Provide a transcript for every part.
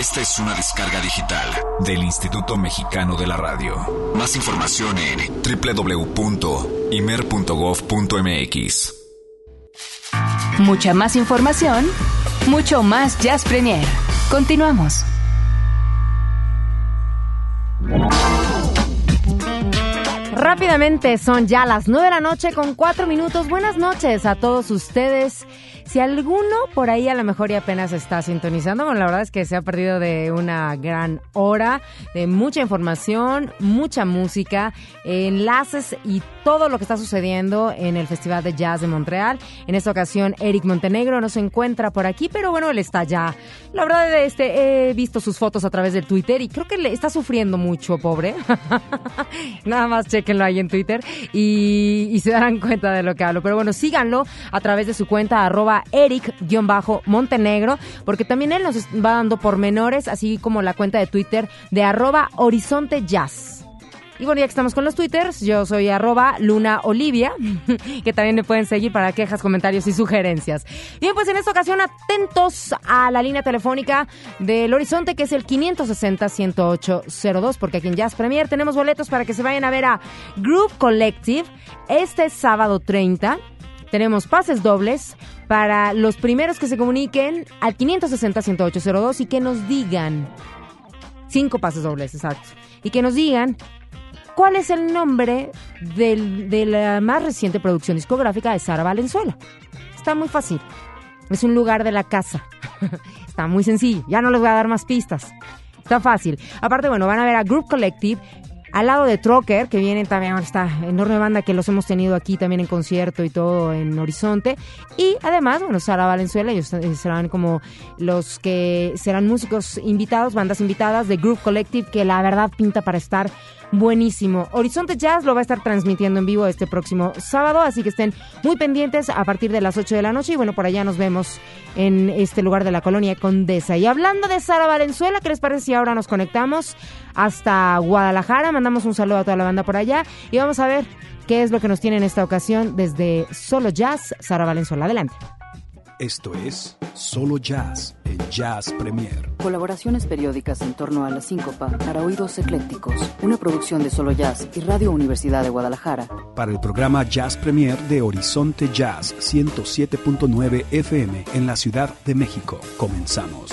Esta es una descarga digital del Instituto Mexicano de la Radio. Más información en www.imer.gov.mx. Mucha más información, mucho más Jazz Premier. Continuamos. Rápidamente son ya las nueve de la noche con cuatro minutos. Buenas noches a todos ustedes. Si alguno por ahí a lo mejor y apenas está sintonizando, bueno, la verdad es que se ha perdido de una gran hora, de mucha información, mucha música, enlaces y todo lo que está sucediendo en el Festival de Jazz de Montreal. En esta ocasión, Eric Montenegro no se encuentra por aquí, pero bueno, él está ya. La verdad, este, he visto sus fotos a través del Twitter y creo que le está sufriendo mucho, pobre. Nada más chequenlo ahí en Twitter y, y se darán cuenta de lo que hablo. Pero bueno, síganlo a través de su cuenta arroba Eric-Montenegro, porque también él nos va dando pormenores, así como la cuenta de Twitter de arroba Horizonte Jazz. Y bueno, ya que estamos con los twitters, yo soy arroba Luna Olivia, que también me pueden seguir para quejas, comentarios y sugerencias. Bien, pues en esta ocasión atentos a la línea telefónica del Horizonte, que es el 560-10802, porque aquí en Jazz Premier tenemos boletos para que se vayan a ver a Group Collective este sábado 30 tenemos pases dobles para los primeros que se comuniquen al 560-10802 y que nos digan, cinco pases dobles, exacto, y que nos digan cuál es el nombre de la más reciente producción discográfica de Sara Valenzuela. Está muy fácil. Es un lugar de la casa. Está muy sencillo. Ya no les voy a dar más pistas. Está fácil. Aparte, bueno, van a ver a Group Collective al lado de Trocker, que vienen también esta enorme banda que los hemos tenido aquí también en concierto y todo en Horizonte. Y además, bueno, Sara Valenzuela, ellos serán como los que serán músicos invitados, bandas invitadas de Group Collective, que la verdad pinta para estar buenísimo. Horizonte Jazz lo va a estar transmitiendo en vivo este próximo sábado, así que estén muy pendientes a partir de las 8 de la noche y bueno, por allá nos vemos en este lugar de la colonia Condesa. Y hablando de Sara Valenzuela, ¿qué les parece si ahora nos conectamos hasta Guadalajara? Mandamos un saludo a toda la banda por allá y vamos a ver qué es lo que nos tiene en esta ocasión desde Solo Jazz, Sara Valenzuela. Adelante. Esto es Solo Jazz en Jazz Premier. Colaboraciones periódicas en torno a la síncopa para oídos eclécticos. Una producción de Solo Jazz y Radio Universidad de Guadalajara. Para el programa Jazz Premier de Horizonte Jazz 107.9 FM en la Ciudad de México. Comenzamos.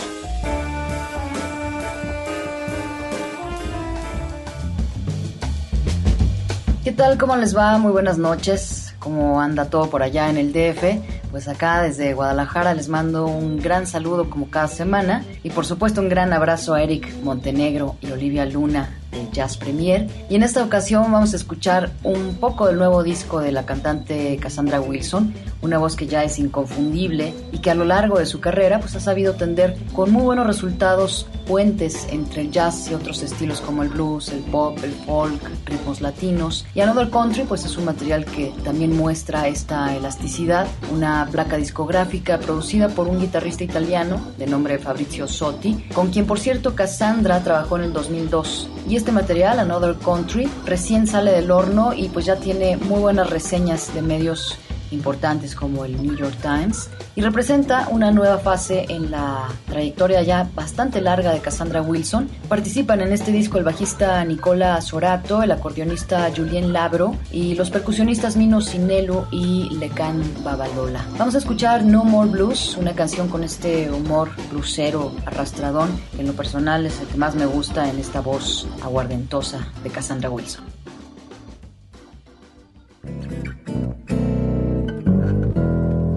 ¿Qué tal? ¿Cómo les va? Muy buenas noches. ¿Cómo anda todo por allá en el DF? Pues acá desde Guadalajara les mando un gran saludo como cada semana y por supuesto un gran abrazo a Eric Montenegro y Olivia Luna de Jazz Premier. Y en esta ocasión vamos a escuchar un poco del nuevo disco de la cantante Cassandra Wilson, una voz que ya es inconfundible y que a lo largo de su carrera pues ha sabido tender con muy buenos resultados puentes entre el jazz y otros estilos como el blues, el pop, el folk, ritmos latinos. Y Another Country pues es un material que también muestra esta elasticidad, una placa discográfica producida por un guitarrista italiano de nombre Fabrizio Sotti, con quien por cierto Cassandra trabajó en el 2002. Y este material, Another Country, recién sale del horno y pues ya tiene muy buenas reseñas de medios importantes como el New York Times y representa una nueva fase en la trayectoria ya bastante larga de Cassandra Wilson. Participan en este disco el bajista Nicola Sorato, el acordeonista Julien Labro y los percusionistas Mino Sinelu y Lecan Babalola. Vamos a escuchar No More Blues, una canción con este humor blusero arrastradón que en lo personal es el que más me gusta en esta voz aguardentosa de Cassandra Wilson.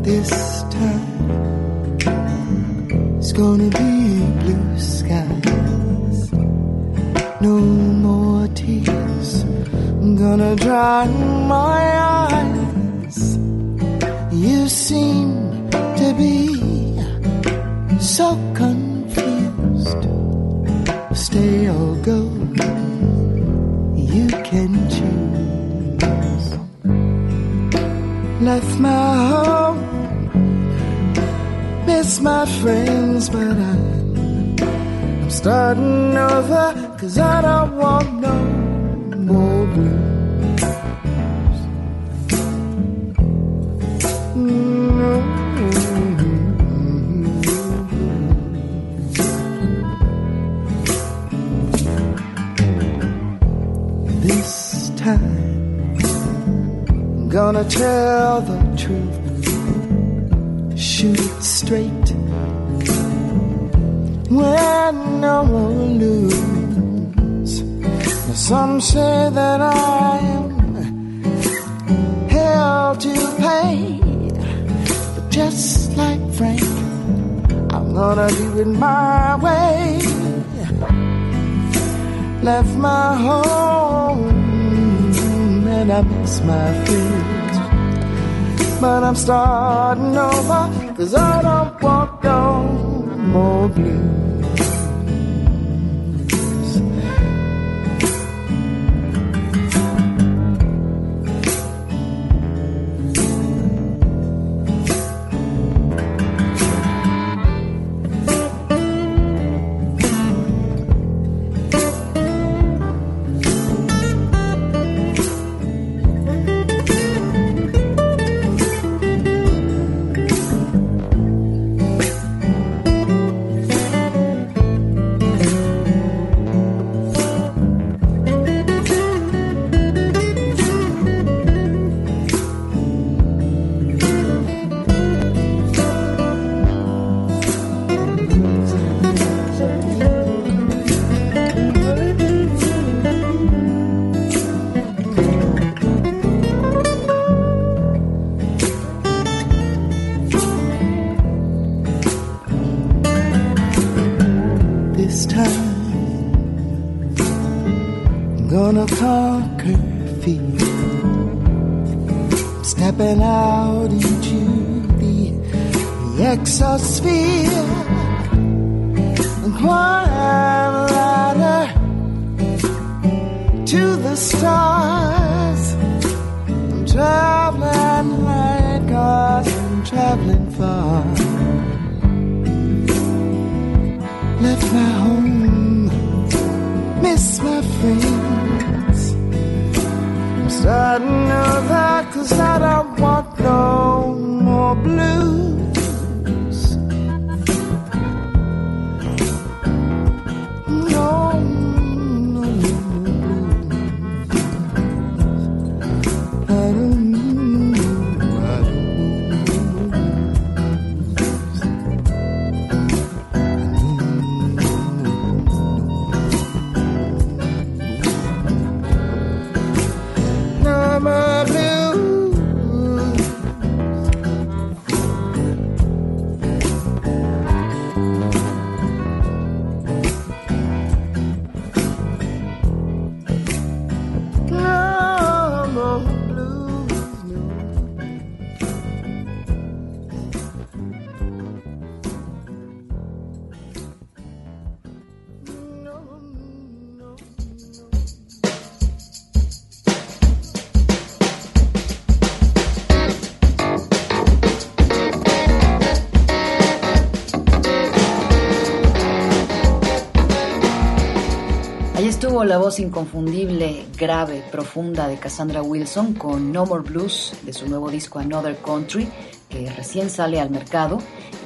This time it's gonna be blue skies. No more tears, I'm gonna dry my eyes. You seem to be so confused. Stay or go, you can choose. Left my home miss my friends, but I, I'm starting over, cause I don't want no more blues. Mm-hmm. This time, I'm gonna tell the truth straight. When no one lose. Now some say that I am hell to pay, but just like Frank, I'm gonna do it my way. Left my home and I miss my friends. But I'm starting over, cause no more blues. Stepping out into the, the exosphere more la voz inconfundible, grave, profunda de Cassandra Wilson con No More Blues de su nuevo disco Another Country, que recién sale al mercado.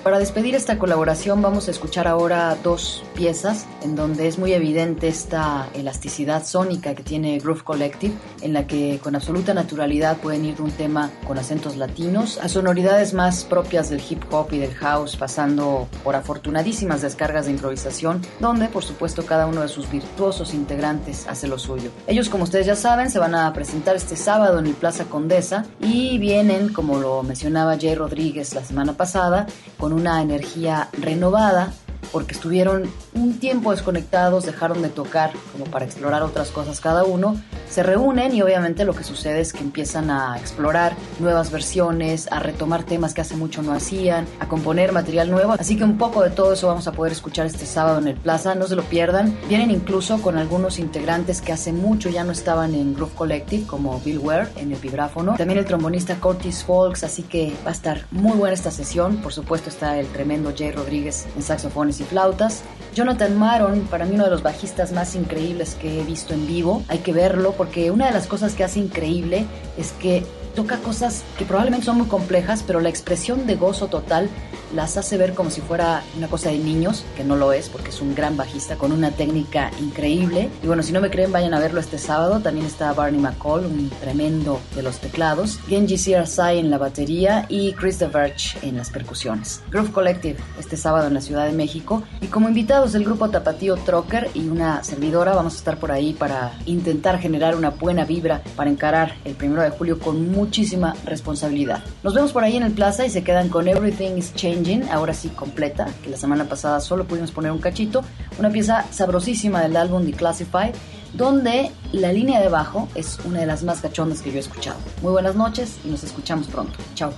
Para despedir esta colaboración vamos a escuchar ahora dos piezas en donde es muy evidente esta elasticidad sónica que tiene Groove Collective, en la que con absoluta naturalidad pueden ir de un tema con acentos latinos a sonoridades más propias del hip hop y del house, pasando por afortunadísimas descargas de improvisación, donde por supuesto cada uno de sus virtuosos integrantes hace lo suyo. Ellos, como ustedes ya saben, se van a presentar este sábado en el Plaza Condesa y vienen, como lo mencionaba Jay Rodríguez la semana pasada, con una energía renovada porque estuvieron un tiempo desconectados, dejaron de tocar como para explorar otras cosas cada uno, se reúnen y obviamente lo que sucede es que empiezan a explorar nuevas versiones, a retomar temas que hace mucho no hacían, a componer material nuevo, así que un poco de todo eso vamos a poder escuchar este sábado en el Plaza, no se lo pierdan, vienen incluso con algunos integrantes que hace mucho ya no estaban en Groove Collective, como Bill Ware en el vibráfono, también el trombonista Curtis Folks, así que va a estar muy buena esta sesión, por supuesto está el tremendo Jay Rodríguez en saxofones y flautas, Jonathan Maron, para mí uno de los bajistas más increíbles que he visto en vivo, hay que verlo porque una de las cosas que hace increíble es que toca cosas que probablemente son muy complejas, pero la expresión de gozo total las hace ver como si fuera una cosa de niños, que no lo es porque es un gran bajista con una técnica increíble. Y bueno, si no me creen, vayan a verlo este sábado. También está Barney McCall, un tremendo de los teclados, Genji CRSI en la batería y Chris DeVerge en las percusiones. Groove Collective este sábado en la Ciudad de México. Y como invitados del grupo Tapatío Trocker y una servidora, vamos a estar por ahí para intentar generar una buena vibra para encarar el primero de julio con muchísima responsabilidad. Nos vemos por ahí en el plaza y se quedan con Everything is Changing, ahora sí completa, que la semana pasada solo pudimos poner un cachito, una pieza sabrosísima del álbum Declassified, donde la línea de bajo es una de las más cachondas que yo he escuchado. Muy buenas noches y nos escuchamos pronto. Chao.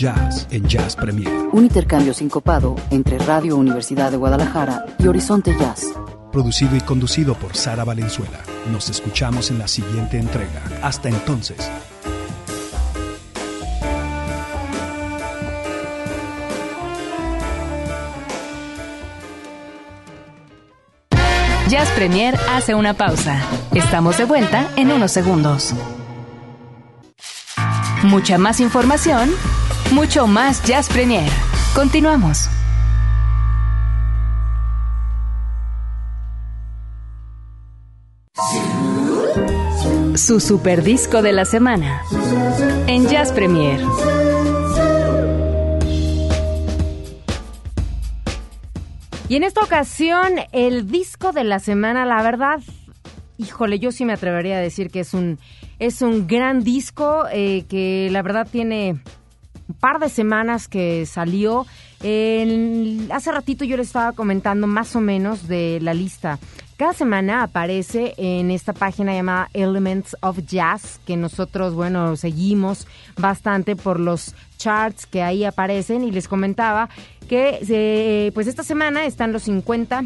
Jazz en Jazz Premier. Un intercambio sincopado entre Radio Universidad de Guadalajara y Horizonte Jazz. Producido y conducido por Sara Valenzuela. Nos escuchamos en la siguiente entrega. Hasta entonces. Jazz Premier hace una pausa. Estamos de vuelta en unos segundos. Mucha más información, mucho más Jazz Premier. Continuamos. Su super disco de la semana en Jazz Premier. Y en esta ocasión, el disco de la semana, la verdad, híjole, yo sí me atrevería a decir que es un, es un gran disco eh, que la verdad tiene par de semanas que salió. hace ratito yo le estaba comentando más o menos de la lista. Cada semana aparece en esta página llamada Elements of Jazz, que nosotros, bueno, seguimos bastante por los charts que ahí aparecen y les comentaba que eh, pues esta semana están los 50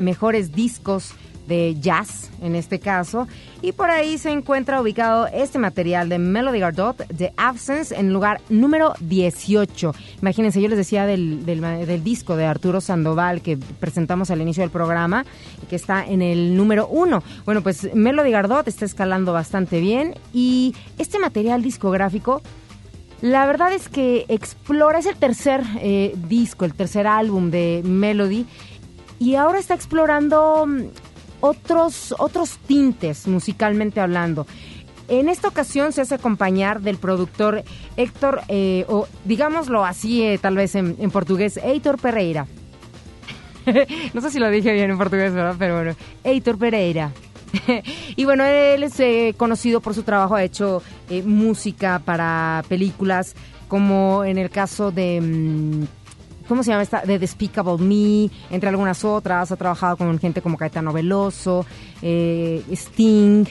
mejores discos de jazz en este caso. Y por ahí se encuentra ubicado este material de Melody Gardot de Absence en lugar número 18 imagínense yo les decía del, del, disco de Arturo Sandoval que presentamos al inicio del programa que está en el número 1 bueno pues Melody Gardot está escalando bastante bien y este material discográfico la verdad es que explora, es el tercer eh, disco, el tercer álbum de Melody, y ahora está explorando otros, otros tintes musicalmente hablando. En esta ocasión se hace acompañar del productor Héctor, eh, o digámoslo así, eh, tal vez en, portugués, Heitor Pereira. no sé si lo dije bien en portugués, ¿verdad? Pero bueno, Heitor Pereira. y bueno, él es eh, conocido por su trabajo, ha hecho música para películas, como en el caso de... Mm, ¿Cómo se llama esta? De Despicable Me, entre algunas otras. Ha trabajado con gente como Caetano Veloso, eh, Sting.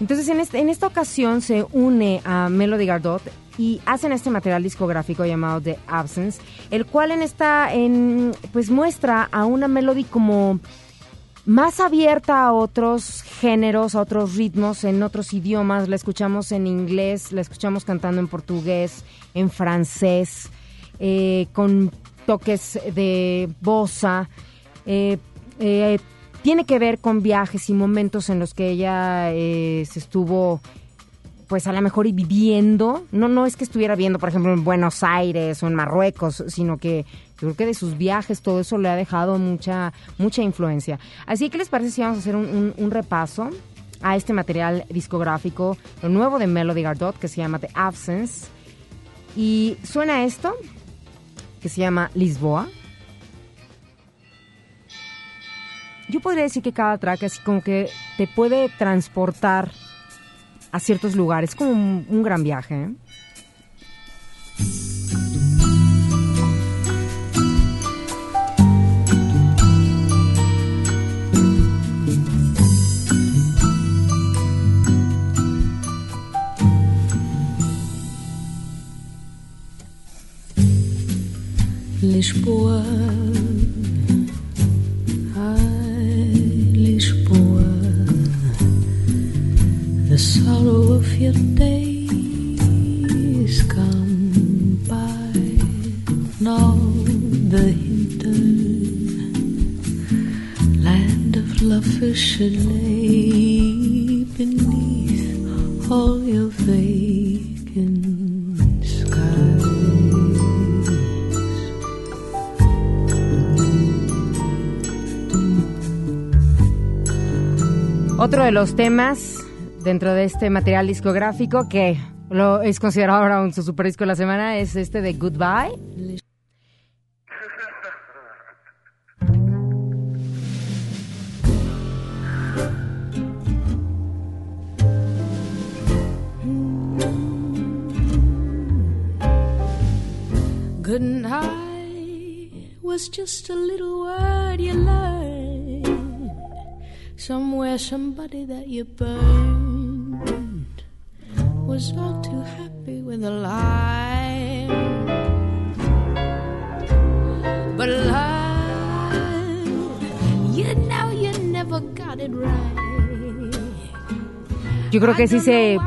Entonces, en, este, en esta ocasión se une a Melody Gardot y hacen este material discográfico llamado The Absence, el cual en esta, pues muestra a una Melody como más abierta a otros géneros, a otros ritmos, en otros idiomas. La escuchamos en inglés, la escuchamos cantando en portugués, en francés, eh, con toques de bossa. Eh, eh, tiene que ver con viajes y momentos en los que ella se estuvo pues a lo mejor y viviendo, no, no es que estuviera viendo, por ejemplo, en Buenos Aires o en Marruecos, sino que creo que de sus viajes todo eso le ha dejado mucha, mucha influencia. Así que les parece si vamos a hacer un, repaso a este material discográfico, lo nuevo de Melody Gardot, que se llama The Absence. Y suena esto, que se llama Lisboa. Yo podría decir que cada track así como que te puede transportar a ciertos lugares. Como un, gran viaje. ¿eh? Lisboa sorrow of your days come by. Now the hinter land of love should lay beneath all your vacant Otro de los temas dentro de este material discográfico que lo es considerado ahora un su super disco de la semana es este de Goodbye. Good was just a little word you learned somewhere. Somebody that you burned was all too happy with a lie. But love, you know you never got it right. Yo creo que sí se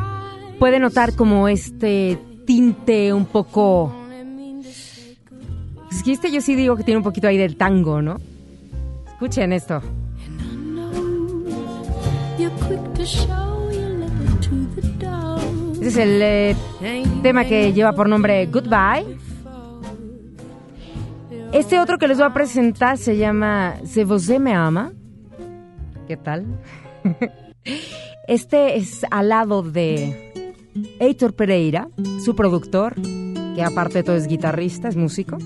puede notar como este tinte un poco... Es que este yo sí digo que tiene un poquito ahí del tango, ¿no? Escuchen esto. Ese es el eh, tema que lleva por nombre Goodbye. Este otro que les voy a presentar se llama Se Vos me ama. ¿Qué tal? Este es al lado de Heitor Pereira, su productor, que aparte de todo es guitarrista, es músico.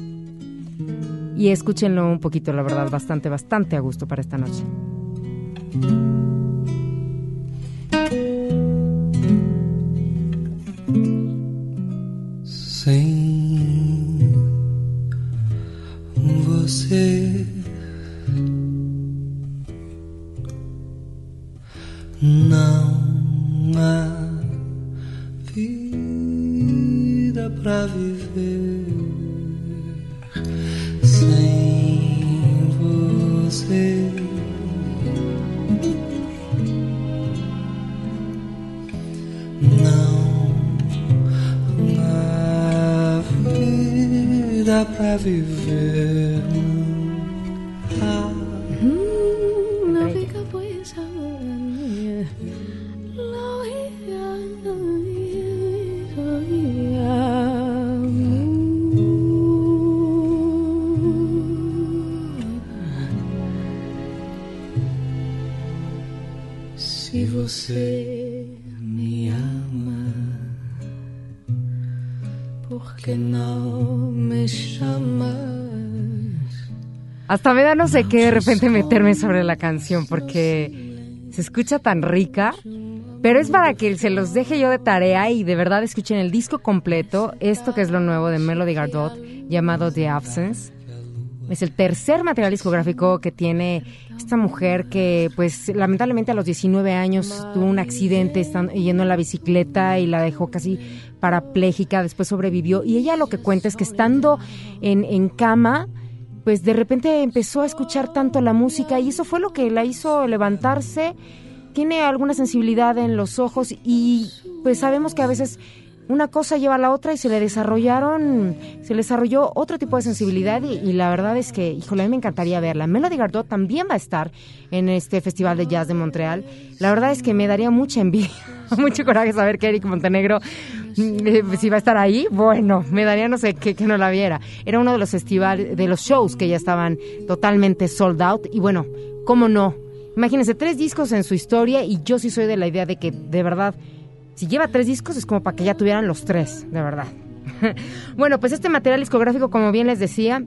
Y escúchenlo un poquito, la verdad, bastante, bastante a gusto para esta noche. Sem você Hasta me da no sé qué de repente meterme sobre la canción porque se escucha tan rica, pero es para que se los deje yo de tarea y de verdad escuchen el disco completo, esto que es lo nuevo de Melody Gardot llamado The Absence. Es el tercer material discográfico que tiene esta mujer que, pues, lamentablemente a los 19 años tuvo un accidente yendo en la bicicleta y la dejó casi parapléjica, después sobrevivió. Y ella lo que cuenta es que estando en, en cama, pues de repente empezó a escuchar tanto la música y eso fue lo que la hizo levantarse. Tiene alguna sensibilidad en los ojos y pues sabemos que a veces una cosa lleva a la otra y se le desarrollaron, se le desarrolló otro tipo de sensibilidad y, y la verdad es que, híjole, a mí me encantaría verla. Melody Gardot también va a estar en este Festival de Jazz de Montreal. La verdad es que me daría mucha envidia, mucho coraje saber que Eric Montenegro si va a estar ahí, bueno, me daría no sé qué que no la viera. Era uno de los festivales, de los shows que ya estaban totalmente sold out y bueno, cómo no. Imagínense, tres discos en su historia y yo sí soy de la idea de que de verdad, si lleva tres discos es como para que ya tuvieran los tres, de verdad. bueno, pues este material discográfico, como bien les decía,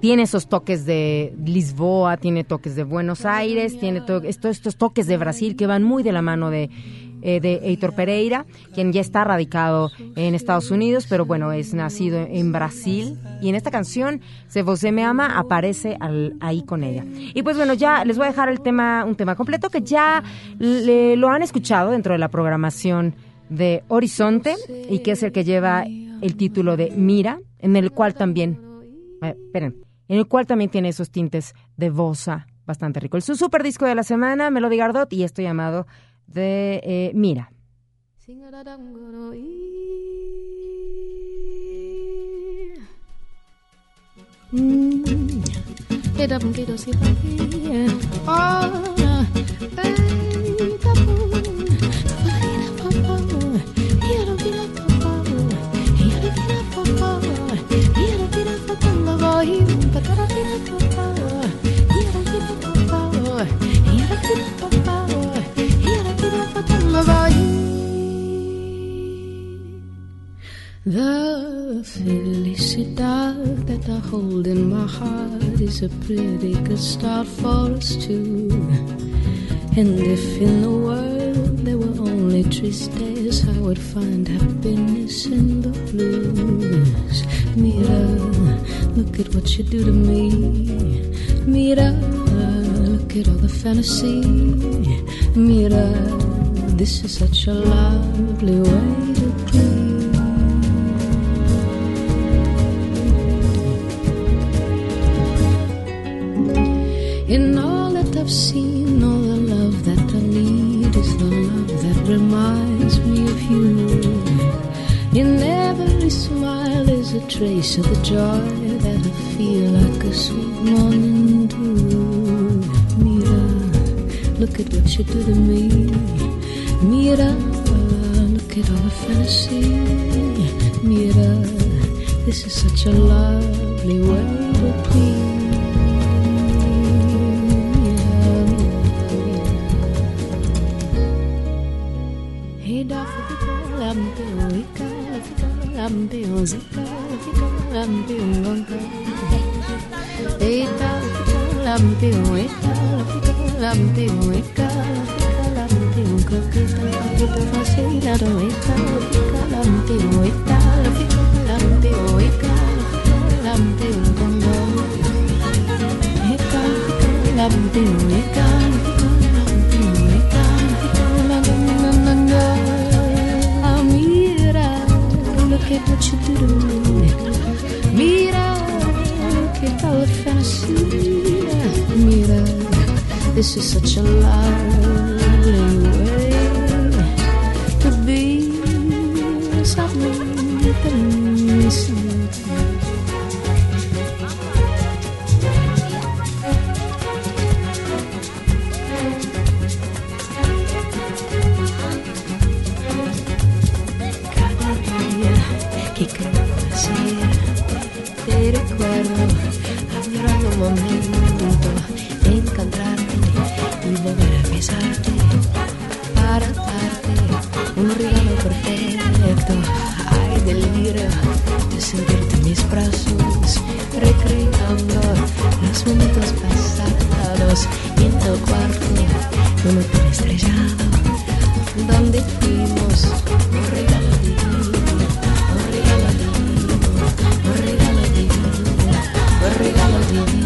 tiene esos toques de Lisboa, tiene toques de Buenos Aires, tiene to estos toques de Brasil que van muy de la mano de, eh, de Heitor Pereira, quien ya está radicado en Estados Unidos, pero bueno, es nacido en Brasil. Y en esta canción, Se Você Me Ama, aparece ahí con ella. Y pues bueno, ya les voy a dejar el tema, un tema completo que ya le, lo han escuchado dentro de la programación de Horizonte y que es el que lleva el título de Mira, en el cual también, eh, esperen, en el cual también tiene esos tintes de bossa bastante rico. El su super disco de la semana, Melody Gardot, y esto llamado de eh, Mira. The hold in my heart is a pretty good start for us two. And if in the world there were only tristes, I would find happiness in the blues. Mira, look at what you do to me. Mira, look at all the fantasy. Mira, this is such a lovely see. Mira, this is such a lovely way to please. Ambeo zika, zika, ambeo ngonga. Eta, ambeo, eta, ambeo, eta. coquita, coquita facilita, doita, fica mira lo que eu te mira lo que mira, this is such a love. Perfecto. Ay delirio de sentirte en mis brazos recreando los momentos pasados. Y en tu cuarto un hotel estrellado donde fuimos. Un regalo divino, un regalo divino, un regalo divino, un regalo divino,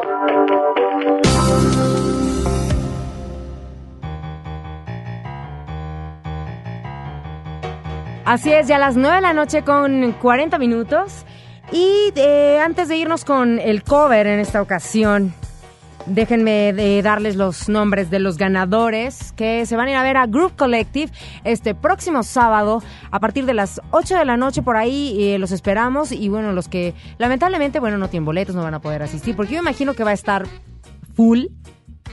Así es, ya a las 9 de la noche con 40 minutos. Y eh, antes de irnos con el cover en esta ocasión, déjenme de darles los nombres de los ganadores que se van a ir a ver a Group Collective este próximo sábado a partir de las 8 de la noche por ahí. eh, los esperamos y bueno, los que lamentablemente, bueno, no tienen boletos, no van a poder asistir porque yo imagino que va a estar full,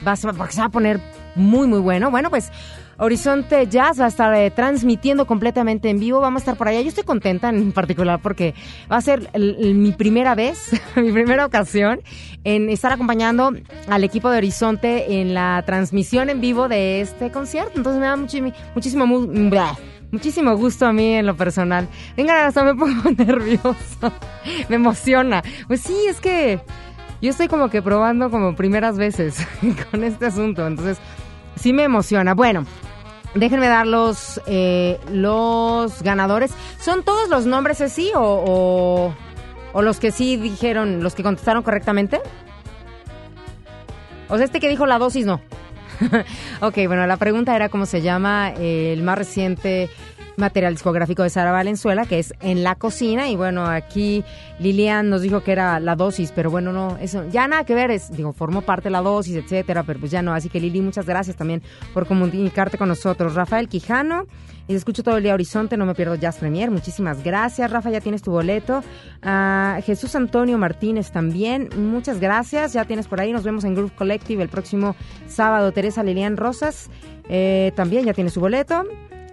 va a, porque se va a poner muy, muy bueno. Bueno, pues Horizonte Jazz va a estar eh, transmitiendo completamente en vivo. Vamos a estar por allá. Yo estoy contenta en particular porque va a ser mi primera vez, mi primera ocasión en estar acompañando al equipo de Horizonte en la transmisión en vivo de este concierto. Entonces me da muchísimo, mu- blah, muchísimo gusto a mí en lo personal. Venga, hasta me pongo nerviosa. me emociona. Pues sí, es que yo estoy como que probando como primeras veces con este asunto. Entonces sí me emociona. Bueno. Déjenme dar los, eh, los ganadores. ¿Son todos los nombres así o, ¿O los que sí dijeron, los que contestaron correctamente? O sea, este que dijo la dosis no. ok, bueno, la pregunta era cómo se llama el más reciente material discográfico de Sara Valenzuela, que es En la cocina. Y bueno, aquí Lilian nos dijo que era la dosis, pero bueno, no, eso ya nada que ver, es, digo, formó parte de la dosis, etcétera, pero pues ya no. Así que Lili, muchas gracias también por comunicarte con nosotros. Rafael Quijano, y escucho todo el día Horizonte, no me pierdo Jazz Premier. Muchísimas gracias, Rafa, ya tienes tu boleto. Ah, Jesús Antonio Martínez también, muchas gracias, ya tienes por ahí. Nos vemos en Groove Collective el próximo sábado. Teresa Lilian Rosas, eh, también ya tiene su boleto.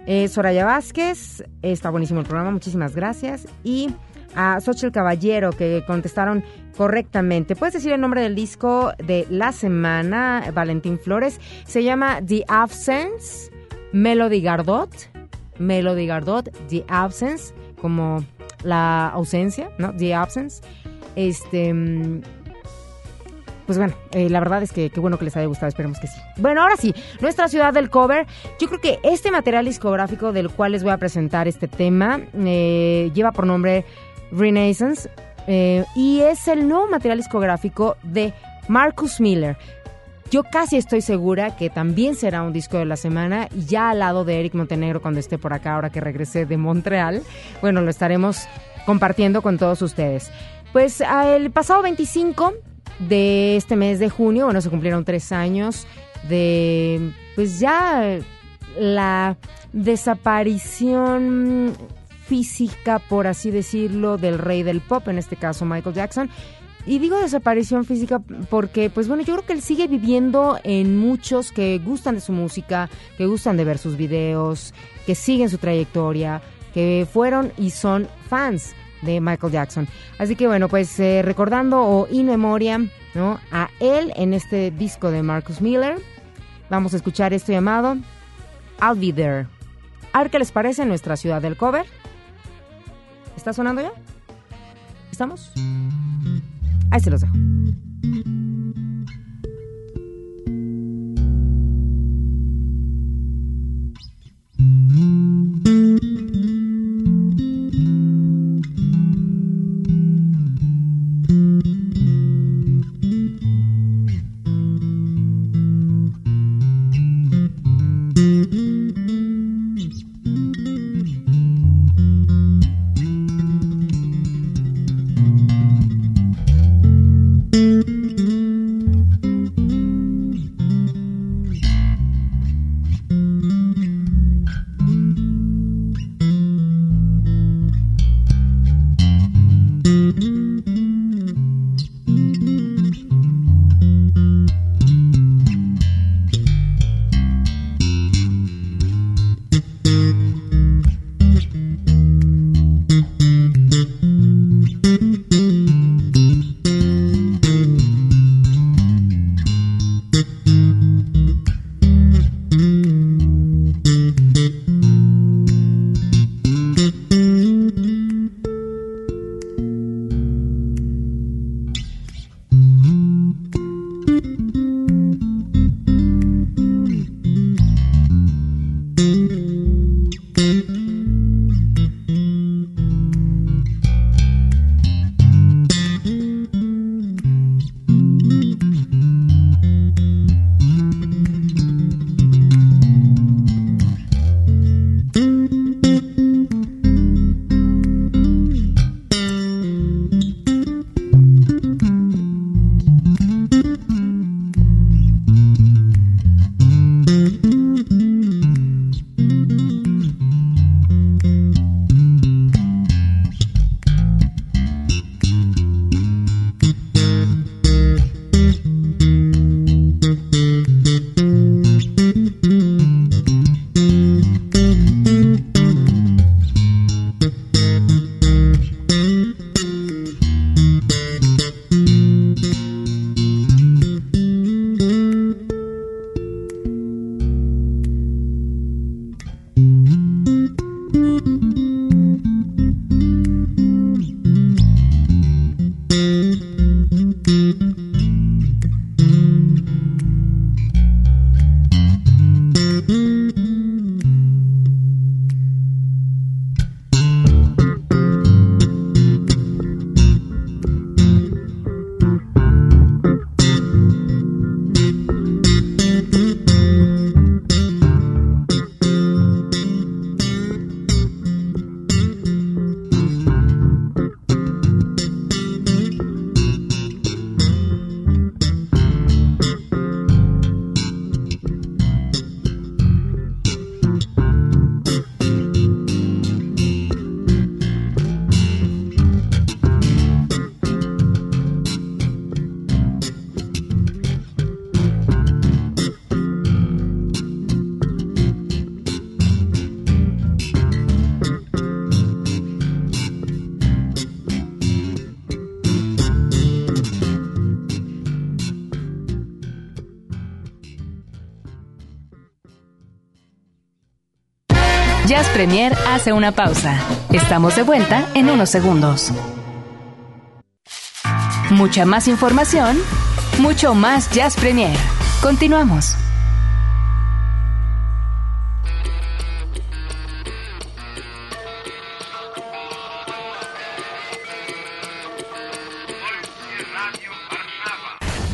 Eh, Soraya Vázquez, está buenísimo el programa, muchísimas gracias. Y a Xochitl Caballero, que contestaron correctamente. ¿Puedes decir el nombre del disco de la semana, Valentín Flores? Se llama The Absence, Melody Gardot. Melody Gardot, The Absence, como la ausencia, ¿no? The Absence. Este mm, pues bueno, eh, la verdad es que qué bueno que les haya gustado, esperemos que sí. Bueno, ahora sí, nuestra ciudad del cover. Yo creo que este material discográfico del cual les voy a presentar este tema eh, lleva por nombre Renaissance eh, y es el nuevo material discográfico de Marcus Miller. Yo casi estoy segura que también será un disco de la semana ya al lado de Eric Montenegro cuando esté por acá, ahora que regresé de Montreal, bueno, lo estaremos compartiendo con todos ustedes. Pues el pasado 25 de este mes de junio, bueno, se cumplieron tres años de, pues ya la desaparición física, por así decirlo, del rey del pop, en este caso Michael Jackson. Y digo desaparición física porque, pues bueno, yo creo que él sigue viviendo en muchos que gustan de su música, que gustan de ver sus videos, que siguen su trayectoria, que fueron y son fans de Michael Jackson. Así que bueno, pues eh, recordando o in memoria ¿no? a él en este disco de Marcus Miller, vamos a escuchar esto llamado I'll Be There. A ver qué les parece nuestra ciudad del cover. ¿Está sonando ya? ¿Estamos? Ahí se los. Hace una pausa. Estamos de vuelta en unos segundos. Mucha más información, mucho más Jazz Premier. Continuamos.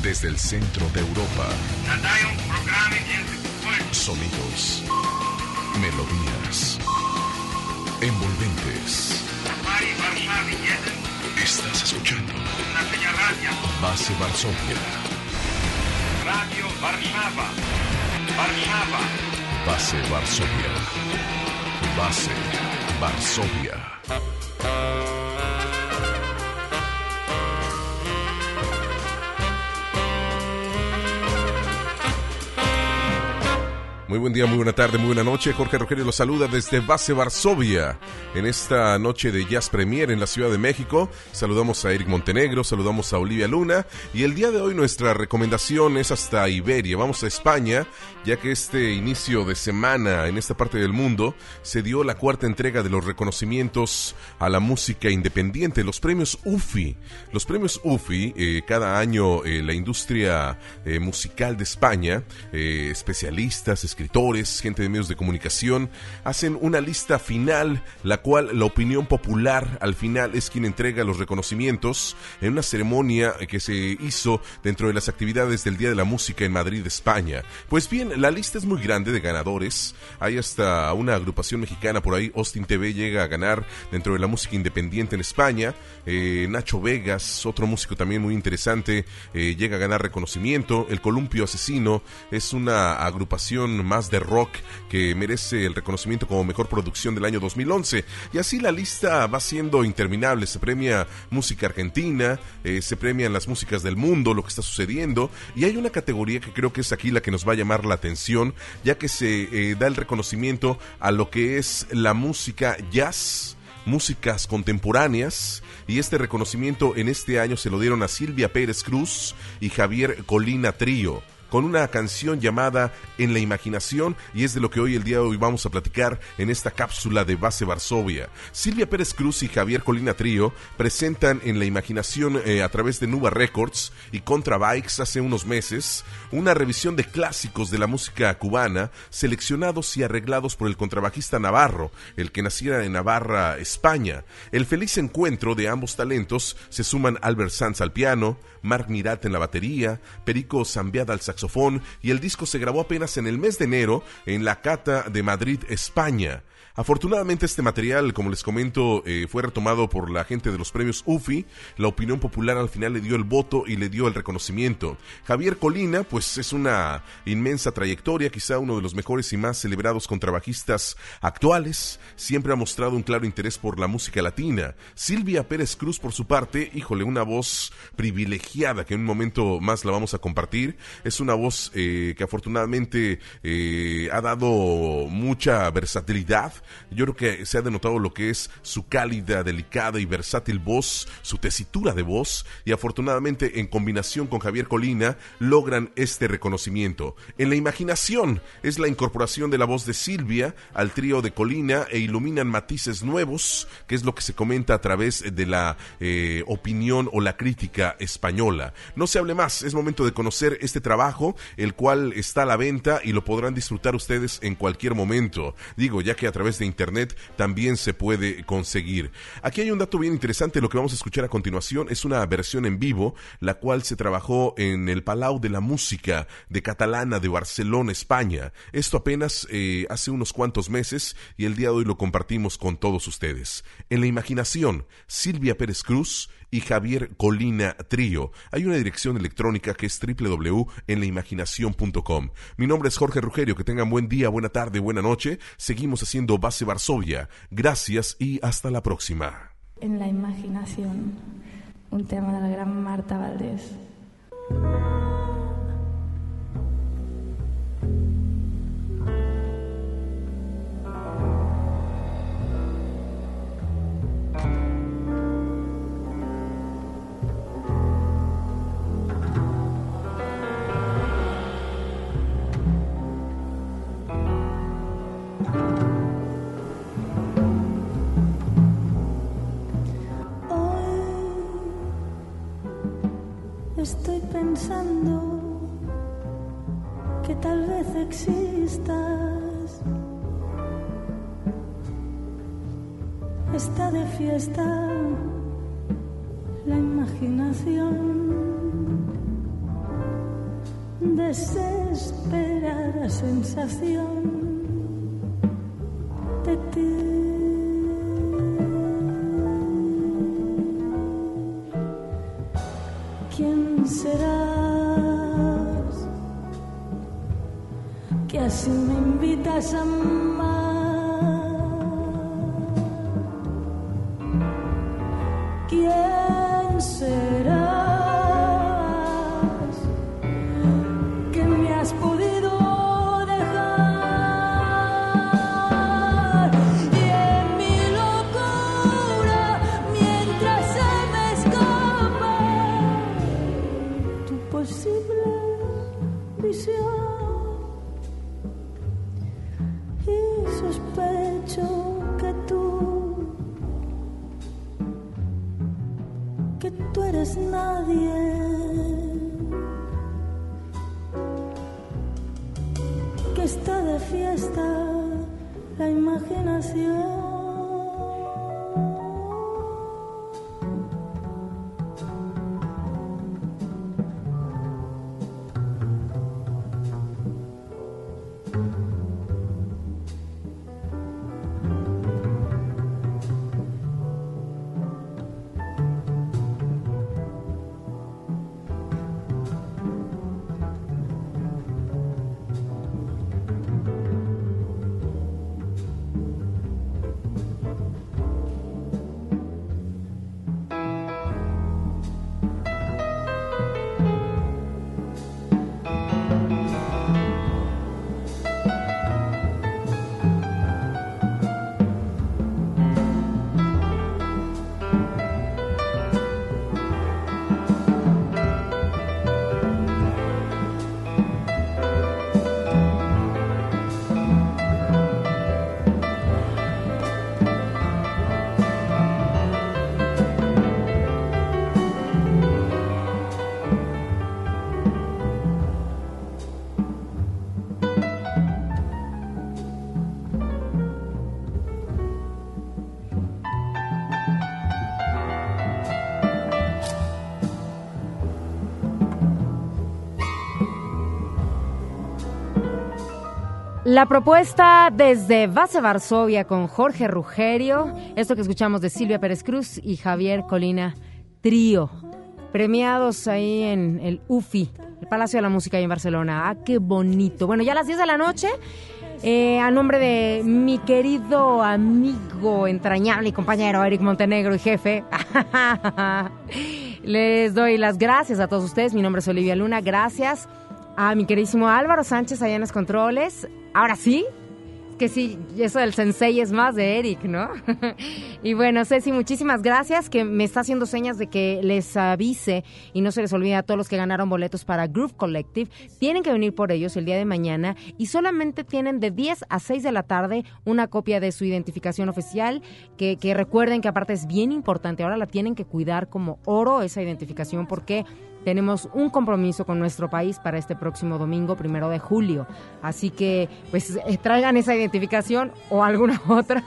Desde el centro de Europa. Sonidos. Melodías. Envolventes. Estás escuchando. Base Varsovia. Radio Warszawa. Warszawa. Base Varsovia. Base Varsovia. Muy buen día, muy buena tarde, muy buena noche. Jorge Rogelio los saluda desde Base Varsovia en esta noche de Jazz Premier en la Ciudad de México. Saludamos a Eric Montenegro, saludamos a Olivia Luna y el día de hoy nuestra recomendación es hasta Iberia. Vamos a España, ya que este inicio de semana en esta parte del mundo se dio la cuarta entrega de los reconocimientos a la música independiente, los premios UFI. Los premios UFI, eh, cada año eh, la industria eh, musical de España, especialistas, escritores, escritores, gente de medios de comunicación, hacen una lista final, la cual la opinión popular al final es quien entrega los reconocimientos en una ceremonia que se hizo dentro de las actividades del Día de la Música en Madrid, España. Pues bien, la lista es muy grande de ganadores. Hay hasta una agrupación mexicana por ahí, Austin TV llega a ganar dentro de la música independiente en España. Eh, Nacho Vegas, otro músico también muy interesante, eh, llega a ganar reconocimiento. El Columpio Asesino es una agrupación más de rock que merece el reconocimiento como mejor producción del año 2011. Y así la lista va siendo interminable. Se premia música argentina, eh, se premian las músicas del mundo, lo que está sucediendo. Y hay una categoría que creo que es aquí la que nos va a llamar la atención, ya que se eh, da el reconocimiento a lo que es la música jazz músicas contemporáneas y este reconocimiento en este año se lo dieron a Silvia Pérez Cruz y Javier Colina Trío con una canción llamada En la Imaginación y es de lo que hoy el día de hoy vamos a platicar en esta cápsula de Base Varsovia. Silvia Pérez Cruz y Javier Colina Trío presentan En la Imaginación eh, a través de Nuba Records y Contra Bikes hace unos meses una revisión de clásicos de la música cubana seleccionados y arreglados por el contrabajista Navarro, el que naciera en Navarra, España. El feliz encuentro de ambos talentos se suman Albert Sanz al piano, Marc Mirat en la batería, Perico Zambiada al saxofón y el disco se grabó apenas en el mes de enero en la Cata de Madrid, España. Afortunadamente este material, como les comento, eh, fue retomado por la gente de los premios UFI. La opinión popular al final le dio el voto y le dio el reconocimiento. Javier Colina, pues es una inmensa trayectoria, quizá uno de los mejores y más celebrados contrabajistas actuales. Siempre ha mostrado un claro interés por la música latina. Silvia Pérez Cruz, por su parte, híjole, una voz privilegiada que en un momento más la vamos a compartir. Es una voz eh, que afortunadamente eh, ha dado mucha versatilidad yo creo que se ha denotado lo que es su cálida, delicada y versátil voz, su tesitura de voz, y afortunadamente en combinación con Javier Colina logran este reconocimiento. En la imaginación es la incorporación de la voz de Silvia al trío de Colina e iluminan matices nuevos, que es lo que se comenta a través de la eh, opinión o la crítica española. No se hable más, es momento de conocer este trabajo, el cual está a la venta y lo podrán disfrutar ustedes en cualquier momento. Digo, ya que a través de internet también se puede conseguir. Aquí hay un dato bien interesante, lo que vamos a escuchar a continuación es una versión en vivo, la cual se trabajó en el Palau de la Música de Catalana de Barcelona, España. Esto apenas eh, hace unos cuantos meses y el día de hoy lo compartimos con todos ustedes. En la imaginación, Silvia Pérez Cruz y Javier Colina Trío. Hay una dirección electrónica que es www.enlaimaginación.com. Mi nombre es Jorge Rugerio, que tengan buen día, buena tarde, buena noche. Seguimos haciendo Base Varsovia. Gracias y hasta la próxima. En la imaginación, un tema de la gran Marta Valdés. Está de fiesta la imaginación, desesperada sensación La propuesta desde Base Varsovia con Jorge Rugerio, esto que escuchamos de Silvia Pérez Cruz y Javier Colina Trío, premiados ahí en el UFI, el Palacio de la Música ahí en Barcelona. Ah, qué bonito. Bueno, ya a las 10 de la noche, eh, a nombre de mi querido amigo entrañable y compañero Eric Montenegro y jefe, les doy las gracias a todos ustedes. Mi nombre es Olivia Luna, gracias a mi queridísimo Álvaro Sánchez allá en los controles. Ahora sí, que sí, eso del sensei es más de Eric, ¿no? y bueno, Ceci, muchísimas gracias, que me está haciendo señas de que les avise y no se les olvide a todos los que ganaron boletos para Groove Collective. Tienen que venir por ellos el día de mañana y solamente tienen de 10 a 6 de la tarde una copia de su identificación oficial, que recuerden que aparte es bien importante, ahora la tienen que cuidar como oro esa identificación porque tenemos un compromiso con nuestro país para este próximo domingo, primero de julio. Así que, pues, eh, traigan esa identificación o alguna otra.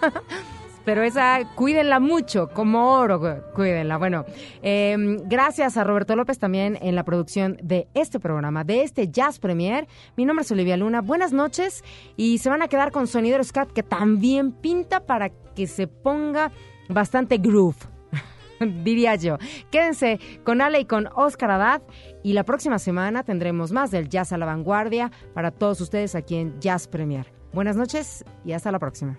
Pero esa, cuídenla mucho, como oro, cuídenla. Bueno, eh, gracias a Roberto López también en la producción de este programa, de este Jazz Premier. Mi nombre es Olivia Luna. Buenas noches y se van a quedar con Sonidero Scat, que también pinta para que se ponga bastante groove. diría yo. Quédense con Ale y con Oscar Haddad y la próxima semana tendremos más del Jazz a la Vanguardia para todos ustedes aquí en Jazz Premier. Buenas noches y hasta la próxima.